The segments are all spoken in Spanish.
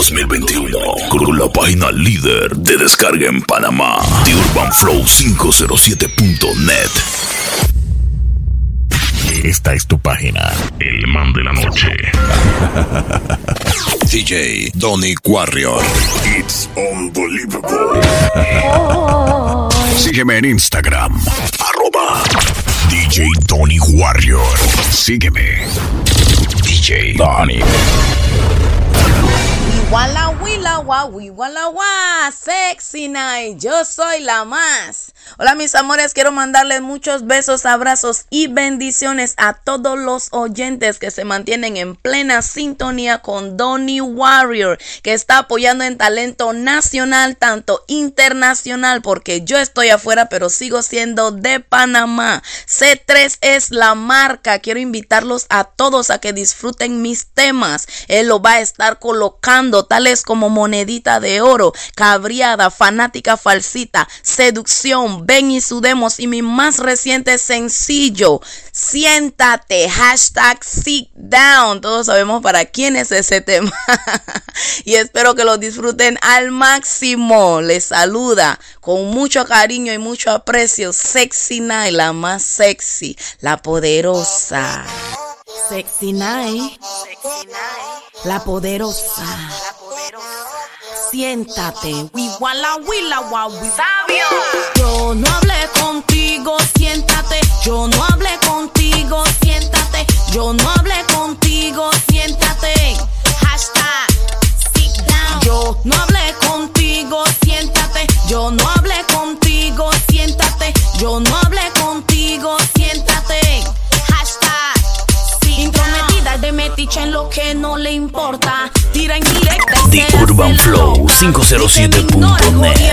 2021 con la página líder de descarga en Panamá, The Urban Flow 507.net. Esta es tu página, El Man de la Noche. DJ Donny Warrior. It's unbelievable. Sígueme en Instagram, arroba DJ Donny Warrior. Sígueme. DJ Donny. Wala wila wa wala wa sexy night. Yo soy la más hola mis amores quiero mandarles muchos besos abrazos y bendiciones a todos los oyentes que se mantienen en plena sintonía con Donny Warrior que está apoyando en talento nacional tanto internacional porque yo estoy afuera pero sigo siendo de Panamá. C3 es la marca. Quiero invitarlos a todos a que disfruten mis temas. Él lo va a estar colocando tales como monedita de oro, cabriada, fanática falsita, seducción, ven y sudemos y mi más reciente sencillo, siéntate, hashtag sit down. Todos sabemos para quién es ese tema. y espero que lo disfruten al máximo. Les saluda con mucho cariño y mucho aprecio Sexy Night, la más sexy, la poderosa. Sexy Night. La poderosa. Siéntate. Wala wila. Yo no hablé contigo, siéntate. Yo no hablé contigo, siéntate. Yo no hablé contigo, siéntate. Hashtag sit down. Yo no hablé contigo, siéntate. Yo no hablé contigo, siéntate. Yo no hablé metiche en lo que no le importa. Tira en directa The Urban Flow 507.net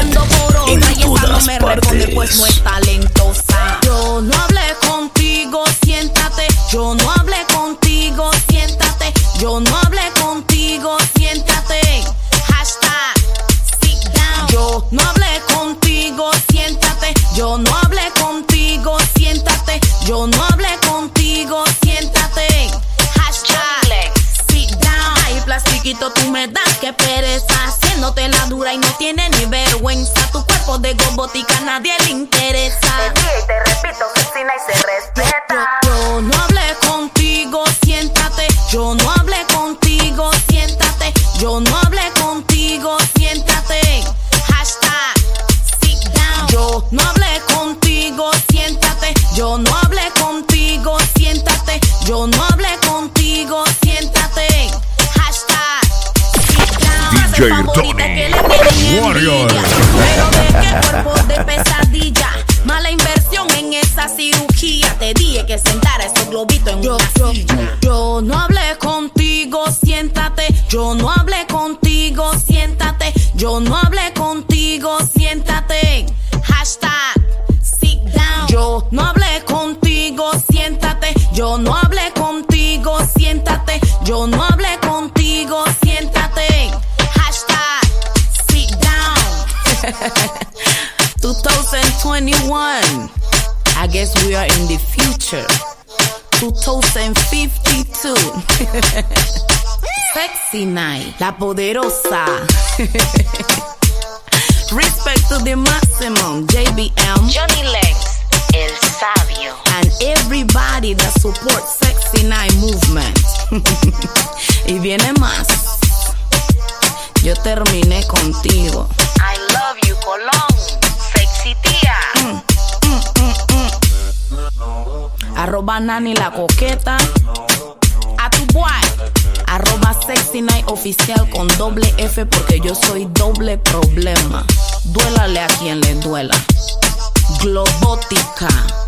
En todas partes. Pues no es talentosa. Yo no hablé contigo, siéntate. Yo no hablé contigo, siéntate. Yo no hablé contigo, siéntate. Hashtag sit down. Yo no hablé contigo, siéntate. Yo no hablé contigo, siéntate. Yo no hablé tú me das que pereza. Haciéndote la dura y no tiene ni vergüenza. Tu cuerpo de gobotica nadie le interesa. Y te repito, Cristina y se DJ Tony Warrior. envidia. Pero de qué cuerpo de pesadilla. Mala inversión en esa cirugía. Te dije que sentara esos globitos en una silla. Yo no hablé contigo, siéntate. Yo no hablé contigo, siéntate. Yo no hablé contigo, siéntate. Hashtag sit down. Yo no hablé contigo, siéntate. Yo no hablé contigo, siéntate. Yo no 2021. I guess we are in the future. 2052. Sexy night, la poderosa. Respect to the maximum, JBM. Johnny Legs, el sabio. and everybody that supports Sexy Night Movement. y viene más. Yo terminé contigo. I Arroba Nani la coqueta. A tu boy. Arroba Sexy Night oficial con doble F porque yo soy doble problema. Duélale a quien le duela. Globótica.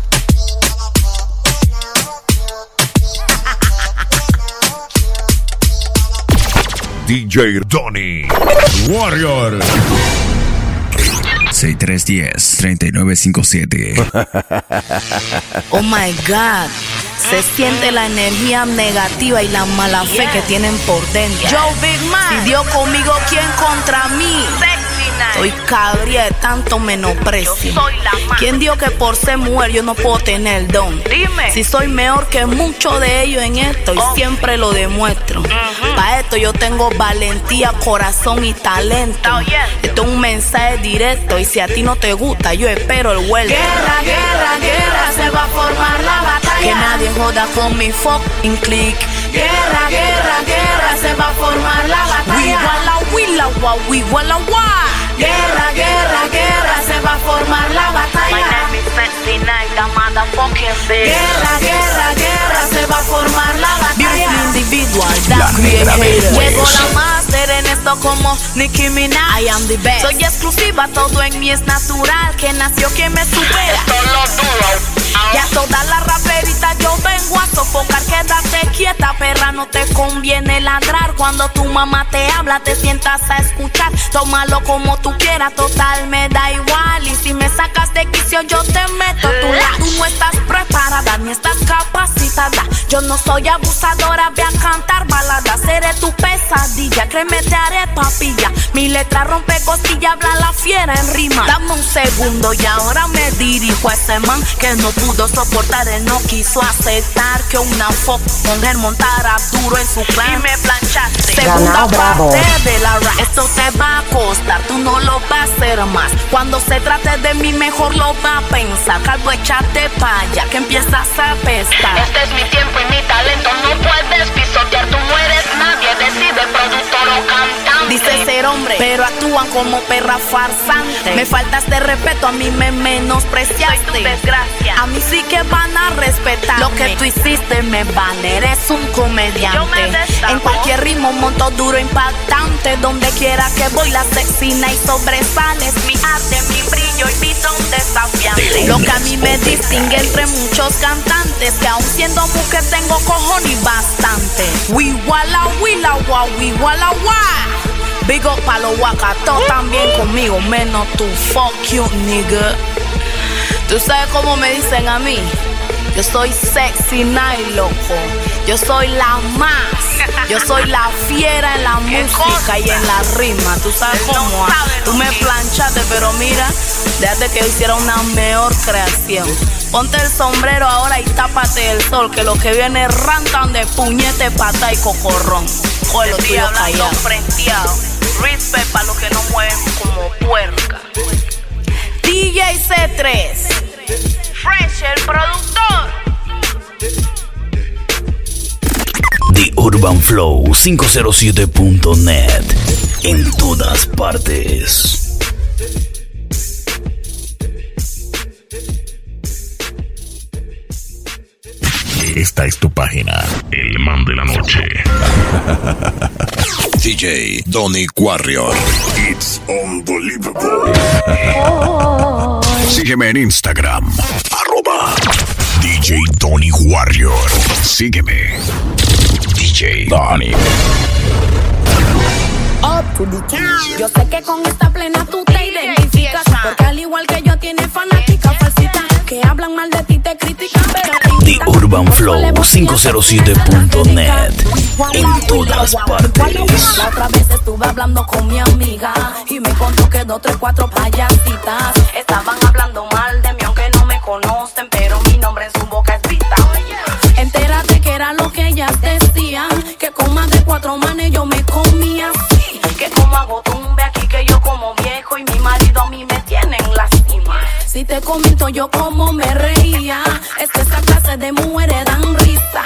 DJ Donny Warrior. 6310-3957. Oh my God. Se siente la energía negativa y la mala fe que tienen por dentro. Joe Big Man. Si Dios conmigo, ¿quién contra mí? Estoy cabría de tanto menosprecio. Yo soy la más. ¿Quién dijo que por ser mujer yo no puedo tener don? Dime. Si soy mejor que muchos de ellos en esto y Oh. siempre lo demuestro. Para esto yo tengo valentía, corazón y talento. Esto es un mensaje directo y si a ti no te gusta, yo espero el vuelo. Guerra, guerra, guerra, se va a formar la batalla. Que nadie joda con mi fucking click. Guerra, guerra, guerra, se va a formar la batalla. We walla, willa, wa, we walla, wa. Guerra, guerra, guerra, se va a formar la My batalla. name is Sexy Night, the motherfucking bitch. Guerra, guerra, guerra, se va a formar la batalla. Beautiful individual, La that creator. Llegó la máster en esto como Nicki Minaj. I am the best. Soy exclusiva, todo en mí es natural. Que nació quien me supera. Solo duro. Ya todas las raperitas yo vengo a sofocar. Quédate quieta, perra, no te conviene ladrar. Cuando tu mamá te habla, te sientas a escuchar. Tómalo como tú quieras, total me da igual. Y si me sacas de quicio, yo te meto a tu lado. Tú no estás preparada ni estás capacitada. Yo no soy abusadora, ve a cantar baladas. Créeme, te haré papilla. Mi letra rompe costilla, habla la fiera en rima. Dame un segundo y ahora me dirijo a ese man que no pudo soportar. Él no quiso aceptar que una fuck mujer montara duro en su clan. Y me planchaste. Segunda Ganado, parte de la rap. Esto te va a costar, tú no lo vas a hacer más. Cuando se trate de mí, mejor lo va a pensar. Calvo, échate pa' allá que empiezas a pestar. Este es mi tiempo y mi talento. No puedes pisotear, tú no eres nadie. Decide productor o cantante. Dice ser hombre, pero actúan como perra farsante. Me faltas de respeto, a mí me menospreciaste. Soy tu desgracia. A mí sí que van a respetar. Lo que tú hiciste me vale, eres un comediante. Yo me en ritmo monto duro, impactante. Donde quiera que voy, la sexina y sobresales. Mi arte, mi brillo y mi don desafiante. Lo que a mí me distingue entre muchos cantantes. Que aún siendo mujer tengo cojones y bastante. We walla, willa, wa, we walla, wa. Big up pa' los guacatos también conmigo, menos tu fuck you, nigga. ¿Tú sabes cómo me dicen a mí? Yo soy sexy night, loco. Yo soy la más. Yo soy la fiera en la música y en la rima. ¿Tú sabes cómo? Tú lo me planchaste, pero mira, déjate que yo hiciera una mejor creación. Ponte el sombrero ahora y tápate el sol, que los que viene rantan de puñete, pata y cocorrón. Lo tuyo hablando callado. frenteado. Respect para los que no mueven como puerca. DJ C3. Fresh, el productor. The Urban Flow 507.net. En todas partes. Esta es tu página. El man de la noche. DJ Donny Warrior. It's unbelievable. Sígueme en Instagram. Arroba DJ Donny Warrior. Sígueme. DJ the top. Yo sé que con esta plena tú te identificas. Porque al igual que yo tienes fanáticas falsitas que hablan mal de ti, te critican, pero te The. Urban Flow suele bocear, 507.net. Guau, En todas partes. La otra vez estuve hablando con mi amiga y me contó que dos, tres, cuatro payasitas estaban hablando mal Si te comento yo como me reía, es que esa clase de mujeres dan risa.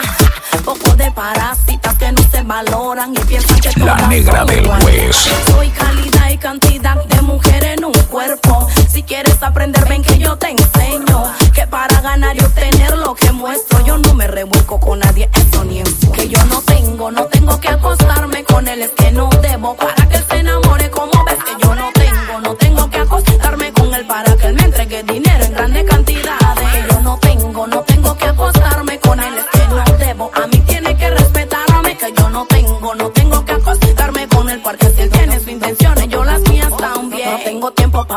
Poco de parásitas que no se valoran y piensan que La todas negra son del juez. Soy calidad y cantidad de mujer en un cuerpo. Si quieres aprender, ven que yo te enseño. Que para ganar y obtener lo que muestro, yo no me revuelco con nadie, eso ni en Que yo no tengo, no tengo que acostarme con él, es que no debo para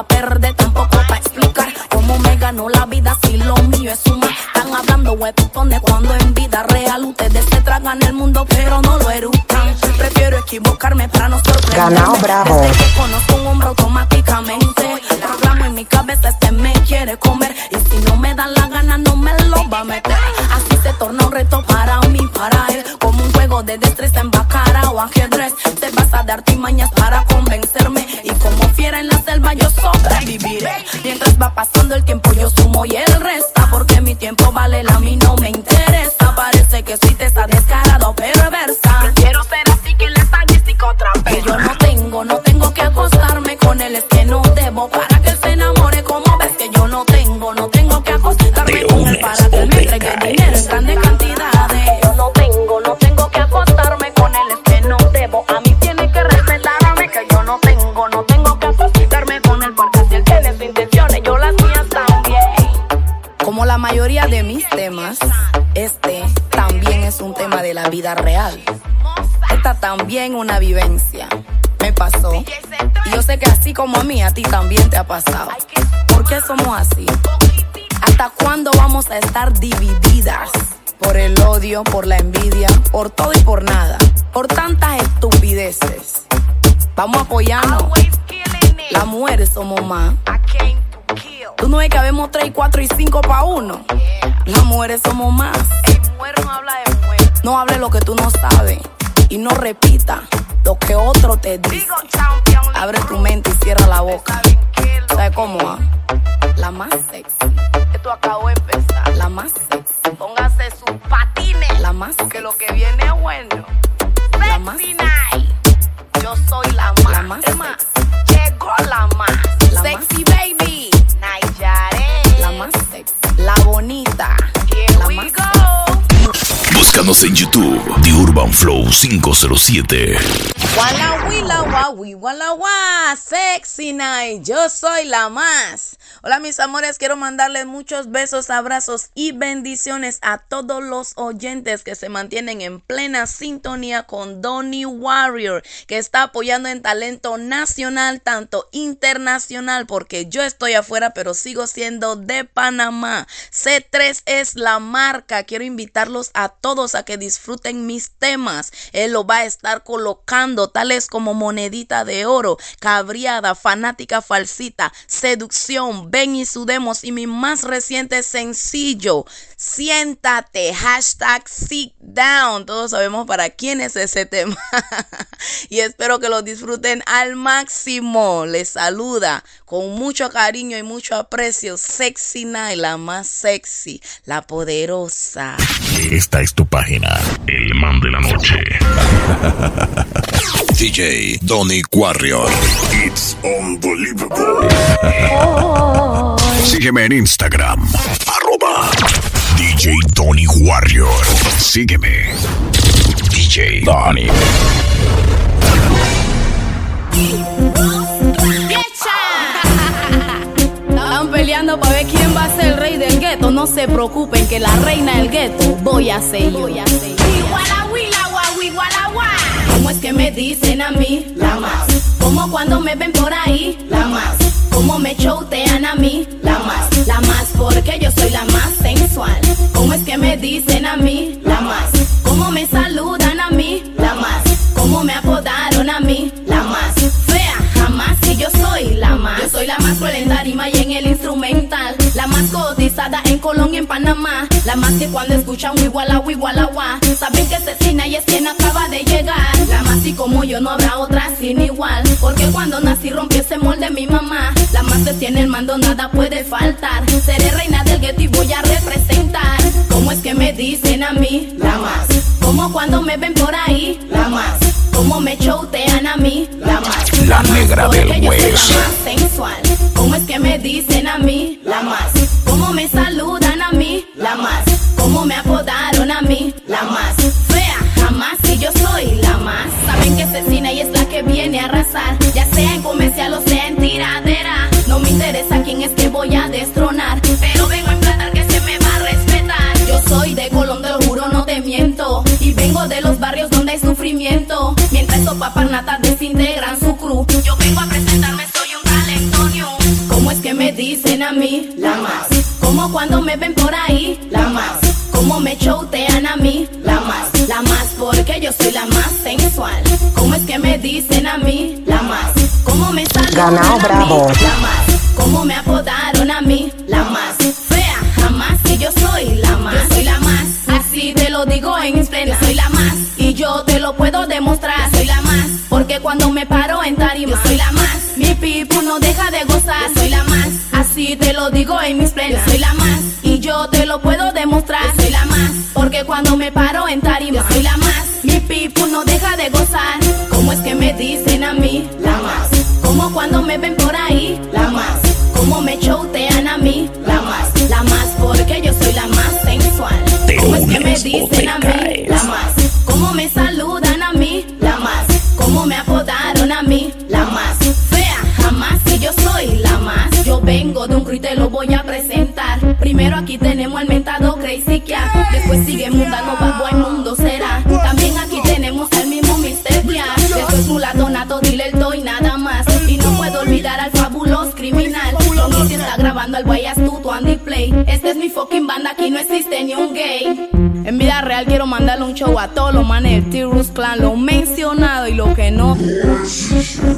para perder, tampoco para explicar cómo me ganó la vida si lo mío es suma. Están hablando huepones cuando en vida real ustedes se tragan el mundo, pero no lo eructan. Prefiero equivocarme para no sorprenderme. Ganao bravo. Desde que conozco un hombre automáticamente. Programo en mi cabeza, este me quiere comer. Y si no me da la gana, no me lo va a meter. Así se torna un reto para mí, para él. Como un juego de destreza en bacara o ajedrez. Te vas a dar timañas para Mientras va pasando el tiempo, yo sumo y él resta. Porque mi tiempo vale, la mí no me interesa. Este también es un tema de la vida real. Esta también una vivencia. Me pasó. Y yo sé que así como a mí, a ti también te ha pasado. ¿Por qué somos así? ¿Hasta cuándo vamos a estar divididas? Por el odio, por la envidia, por todo y por nada. Por tantas estupideces. Vamos a apoyarnos. Las mujeres somos más. Tú no ves que habemos 3, 4 y 5 pa' uno. Las mujeres somos más. No hable lo que tú no sabes. Y no repita lo que otro te dice. Abre tu mente y cierra la boca. ¿Sabes cómo? ah? La más sexy. Esto acabó de empezar. La más sexy. Póngase sus patines. La más Que lo que viene es bueno. La más. Yo soy la más. La más sexy. Llegó la más. Búscanos en YouTube, The Urban Flow 507. Wala wila wawi wala wa sexy night. Yo soy la más. Hola mis amores, quiero mandarles muchos besos, abrazos y bendiciones a todos los oyentes que se mantienen en plena sintonía con Donny Warrior, que está apoyando en talento nacional, tanto internacional, porque yo estoy afuera, pero sigo siendo de Panamá. C3 es la marca. Quiero invitarlos a todos a que disfruten mis temas. Él lo va a estar colocando, tales como monedita de oro, cabriada, fanática falsita, seducción, ven y sudemos y mi más reciente sencillo, siéntate, hashtag sit down. Todos sabemos para quién es ese tema. y espero que lo disfruten al máximo. Les saluda con mucho cariño y mucho aprecio, Sexy Night, la más sexy, la poderosa. Esta es tu página. El man de la noche. DJ Donny Warrior. It's unbelievable. Sígueme en Instagram. Arroba DJ Donny Warrior. Sígueme. DJ Donny. Están peleando para ver quién va a ser el rey del gueto. No se preocupen que la reina del gueto voy a ser yo. ¿Cómo es que me dicen a mí la más? Como cuando me ven por ahí la más. ¿Cómo me chotean a mí la más? La más porque yo soy la más sensual. ¿Cómo es que me dicen a mí la más? ¿Cómo me saludan a mí la más? ¿Cómo me apodaron a mí la más? Fea, jamás y yo soy la más. Yo soy la más cruel en tarima y en el instrumental. La más cotizada en y en Panamá. La más que cuando escuchan wiguala, wiguala, guá. Saben que asesina y es quien acaba de llegar. La más y como yo no habrá otra sin igual. Porque cuando nací rompí ese molde mi mamá. La más que tiene el mando, nada puede faltar. Seré reina del gueto y voy a representar. ¿Cómo es que me dicen a mí? La más. Como cuando me ven por ahí, la más. Como me chotean a mí, la más. La negra del la West. más sensual. ¿Cómo es que me dicen a mí, la más? La más? ¿Cómo me apodaron a mí, la más? Fea, jamás y yo soy la más. Saben que asesina y es la que viene a arrasar. Ya sea en comercial o sea en tiradera. No me interesa quién es que voy a destronar. Pero vengo a implantar que se me va a respetar. Yo soy de Colón, te lo juro, no te miento. Y vengo de los barrios donde hay sufrimiento. Mientras esos paparnatas desintegran su crew. Yo vengo a presentarme, soy un talentonio. ¿Cómo es que me dicen a mí? La más. Como cuando me ven por ahí? La más. Como me chotean a mí, la más, la más, porque yo soy la más sensual. ¿Cómo es que me dicen a mí, la más? ¿Cómo me saludan a mí, Bravo. la más? ¿Cómo me apodaron a mí, la más? Fea, jamás, y yo soy la más. Yo soy la más, así te lo digo en. Yo soy la más, y yo te lo puedo demostrar. Soy la más, porque cuando me paro lo digo en mis plenas. Yo soy la más, y yo te lo puedo demostrar. Yo soy la más, porque cuando me paro en tarima, yo soy la más. Mi pipu no deja de gozar. ¿Cómo es que me dicen a mí, la más? Como cuando me ven por ahí, la más. Como me chotean a mí, la más. La más porque yo soy la más sensual. ¿Cómo es que me dicen a mí, la más? Vengo crew y te lo voy a presentar. Primero aquí tenemos al mentado Crazy Cat. Después sigue mundano, bad boy, mundo será. También aquí tenemos al mismo Mr. Cat. Después mulato, nato, dealer, y nada más. Y no puedo olvidar al fabuloso criminal. Con está grabando al guay astuto Andy Play. Este es mi fucking banda, aquí no existe ni un gay. Real quiero mandarle un show a todos los manes del T-Rus Clan, lo mencionado y lo que no.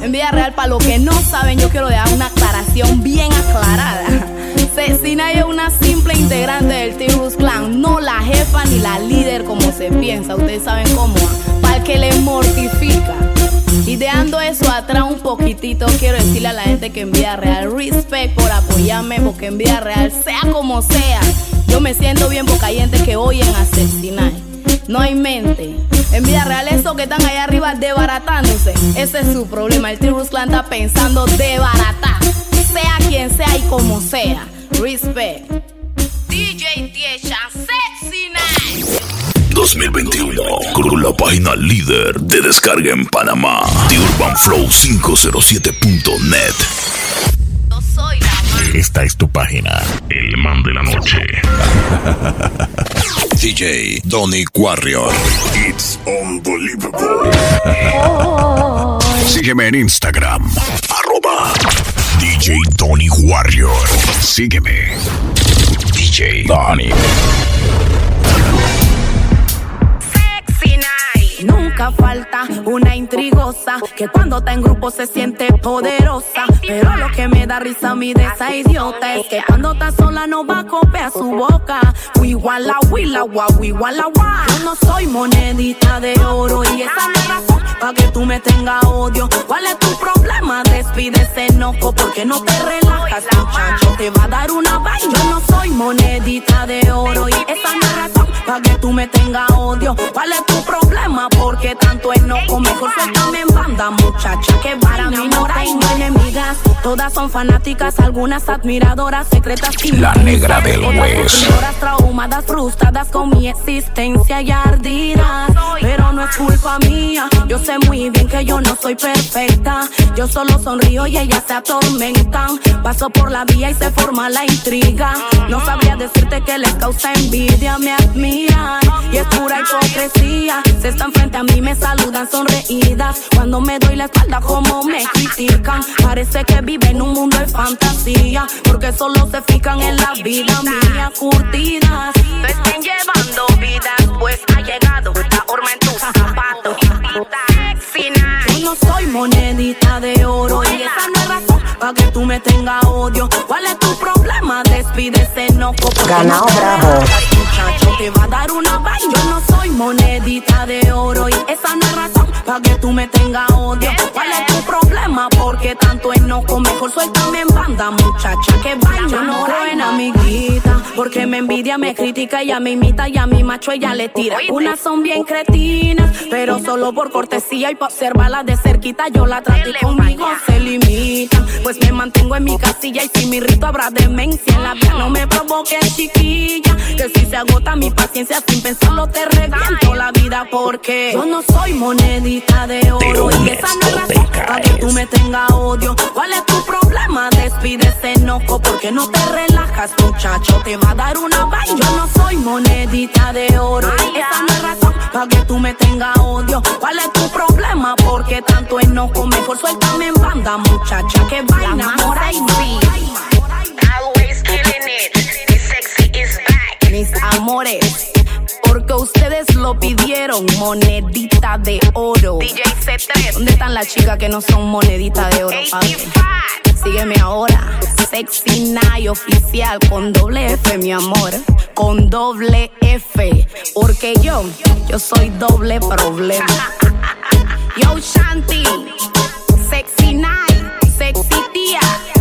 En vida real, para los que no saben, yo quiero dar una aclaración bien aclarada. Cecina es una simple integrante del T-Rus Clan, no la jefa ni la líder como se piensa. Ustedes saben cómo, para el que le mortifica. Y dejando eso atrás un poquitito, quiero decirle a la gente que en vida real, respect por apoyarme, porque en vida real, sea como sea, yo me siento bien porque hay gente que oyen asesinar. No hay mente. En vida real, esos que están allá arriba desbaratándose, ese es su problema. El Tirus Clan está pensando desbaratar, sea quien sea y como sea. Respect. DJ Tiesha, Sexy Night. 2021 con la página líder de descarga en Panamá, TheUrbanFlow507.net. Yo soy la. Esta es tu página, el man de la noche. DJ Donny Warrior. It's unbelievable. Sígueme en Instagram, arroba DJ Donny Warrior. Sígueme, DJ Donny. Falta una intrigosa que cuando está en grupo se siente poderosa. Pero lo que me da risa a mí de esa idiota es que cuando está sola no va a copiar su boca. Igual la huila, guau, igual la guau. Yo no soy monedita de oro y esa no es razón para que tú me tengas odio. ¿Cuál es tu problema? Despide ese enojo porque no te relajas, muchacho. Te va a dar una vaina. Yo no soy monedita de oro y esa no es razón para que tú me tengas odio. ¿Cuál es tu problema? Porque tanto enojo, mejor suéltame en banda, muchacha. Que para mí no tengo enemigas. Todas son fanáticas, algunas admiradoras, secretas y La negra del West. traumadas, frustradas con mi existencia y ardidas. Culpa mía. Yo sé muy bien que yo no soy perfecta. Yo solo sonrío y ellas se atormentan. Paso por la vía y se forma la intriga. No sabría decirte que les causa envidia, me admiran. Y es pura hipocresía. Se están frente a mí, me saludan sonreídas. Cuando me doy la espalda, como me critican. Parece que viven en un mundo de fantasía. Porque solo se fijan en la vida mía, curtidas. Te estén llevando vidas, pues ha llegado en tus zapatos. Yo no soy monedita de oro y esa no es razón para que tú me tengas odio. ¿Cuál es tu problema? Despide ese enojo. porque Ganao no Bravo. Muchacho, te va a dar una vaina. Yo no soy monedita de oro y esa no es razón para que tú me tengas odio. ¿Cuál es tu problema? Porque tanto enojo, mejor suéltame en banda, muchacha. Que vaina. Yo no en amiguita, porque me envidia, me critica, ella me imita y a mi macho ella le tira. Unas son bien cretinas, pero solo por cortesía y para observarla de cerquita yo la trato y conmigo se limitan. Pues me mantengo en mi casilla y si mi rito habrá demencia en la vida no me provoque chiquilla. Que si se agota mi paciencia sin pensarlo te reviento la vida porque yo no soy monedita de oro y esa no es razón para que tú me tengas odio. ¿Cuál es tu problema? Despide ese enojo porque no te relajas, muchacho. Te va a dar una vaina. Yo no soy monedita de oro y esa no es razón para que tú me tengas odio. ¿Cuál es tu problema? Porque tanto enojo, mejor suéltame en banda, muchacha. Que vaina, mora y sí. Always killing it. The sexy is back. mis amores. Porque ustedes lo pidieron, monedita de oro. DJ C3. ¿Dónde están las chicas que no son monedita de oro? papi? Sígueme ahora, Sexy Night oficial con doble F, mi amor, con doble F, porque yo, yo soy doble problema. Yo Shanti, Sexy Night, Sexy Tía,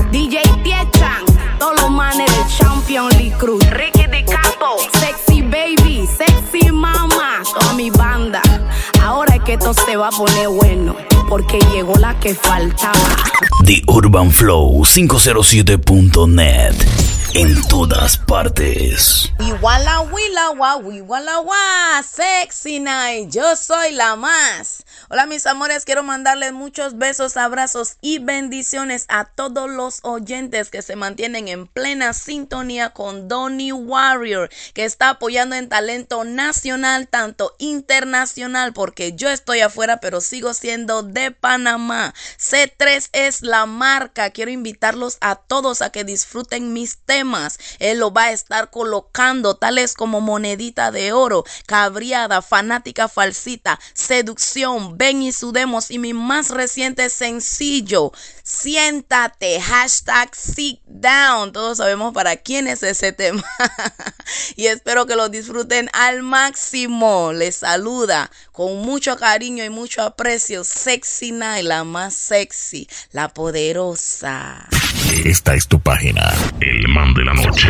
DJ Tiechan, todos los manes del Champion League Cruz. Ricky Di Capo. Sexy baby, sexy mama, toda mi banda. Ahora es que esto se va a poner bueno, porque llegó la que faltaba. The Urban Flow 507.net. En todas partes. Iguala, wila, wa, iguala, wa, sexy night, yo soy la más. Hola mis amores, quiero mandarles muchos besos, abrazos y bendiciones a todos los oyentes que se mantienen en plena sintonía con Donny Warrior, que está apoyando en talento nacional, tanto internacional, porque yo estoy afuera, pero sigo siendo de Panamá. C3 es la marca, quiero invitarlos a todos a que disfruten mis temas. Él lo va a estar colocando, tales como monedita de oro, cabriada, fanática falsita, seducción, ven y sudemos y mi más reciente sencillo, siéntate, hashtag sit down. Todos sabemos para quién es ese tema. y espero que lo disfruten al máximo. Les saluda con mucho cariño y mucho aprecio, Sexy Night, la más sexy, la poderosa. Esta es tu página. El man de la noche.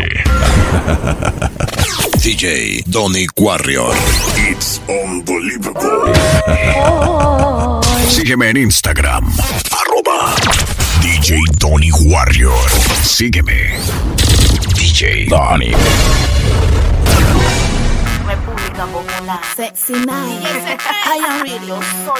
DJ Donny Warrior. It's unbelievable. Sígueme en Instagram. Arroba DJ Donny Warrior. Sígueme. DJ Donny. República Popular. Sexy night, I am ready.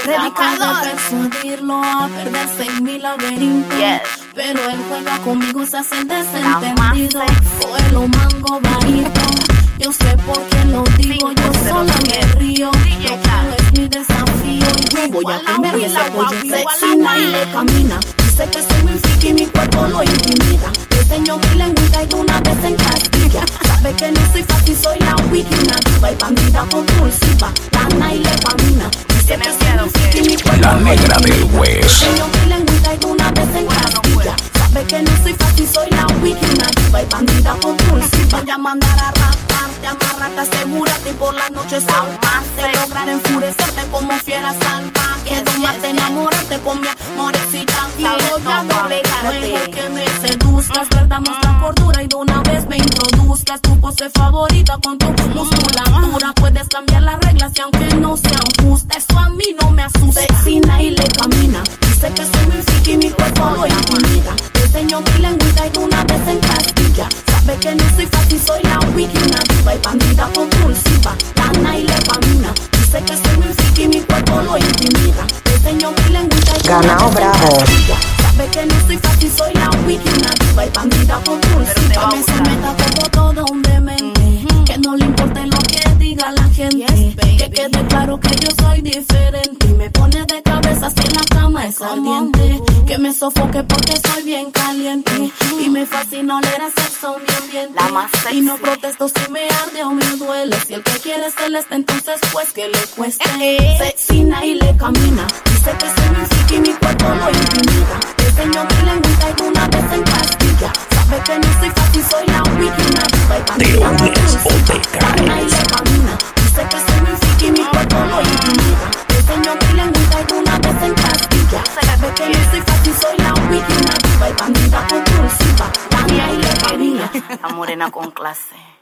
Predicado de persuadirlo a perderse en mi laberinto. Yes. Pero él juega conmigo, se hace el desentendido. más sexy. Coge mango bajito. Yo sé por qué lo digo, yo sola me río. Lo es mi desafío. Y yo voy a comer ese pollo sexy le camina. Dice que soy muy friki y mi cuerpo lo intimida. Le enseño mi lengüita y de una vez en castilla. Sabe que no soy fácil, soy la wiki, una diva y bandida compulsiva. Gana y le camina. Dice que soy muy friki y mi cuerpo La lo negra del intimida. West. Le enseño mi lengüita y una vez en castilla. Sabe que no soy fácil, soy la wiki, una diva y bandida compulsiva. Voy a mandar a raparte, amarrate, asegúrate y por las noches salvarte. Lograr enfurecerte como fiera salvaje. Domarte, enamorarte con mi amorecita. Y voy a doblegarte. Mejor que me seduzcas, perdamos la cordura y de una vez me introduzcas tu pose favorita con tu musculatura. Puedes cambiar las reglas y aunque no sean justas, eso a mí no me asusta. Sexina y le camina. Dice que soy muy friki y mi cuerpo lo intimida. Le enseño mi lengüita y una vez en castilla. Sabe que no soy fácil, soy la wiki, una diva y bandida compulsiva. Gana y le camina. Dice que soy muy friki y mi cuerpo lo intimida. Le enseño mi lengüita y de una Ganao vez en bravo. castilla. Sabe que no soy fácil, soy la wiki, una diva y bandida compulsiva. Me se meta como todo un demente. Que no le importe lo que diga la gente. que quede claro que yo soy diferente. Y me pone de cabeza si en la cama es ardiente. Que me sofoque porque más sexy. Y no protesto si me arde o me duele. Si el que quiere es celeste, entonces pues que le cueste. Sexina y le camina. Dice que soy muy friki y mi cuerpo lo intimida. Le enseño mi lengüita y de una vez en castilla. Sabe que no soy fácil, soy la wiki, una diva y bandida unes o te wiki, una